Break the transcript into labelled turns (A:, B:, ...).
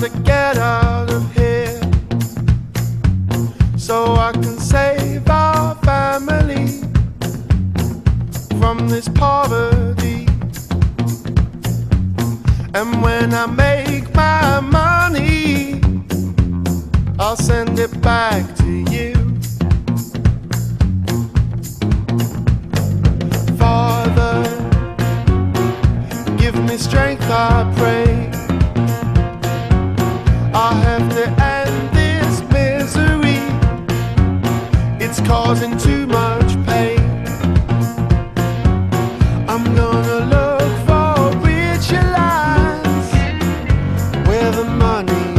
A: to get out of here so I can save our family from this poverty. And when I make my money, I'll send it back to you. Father, give me strength, I pray. To end this misery. It's causing too much pain. I'm gonna look for richer lands where the money's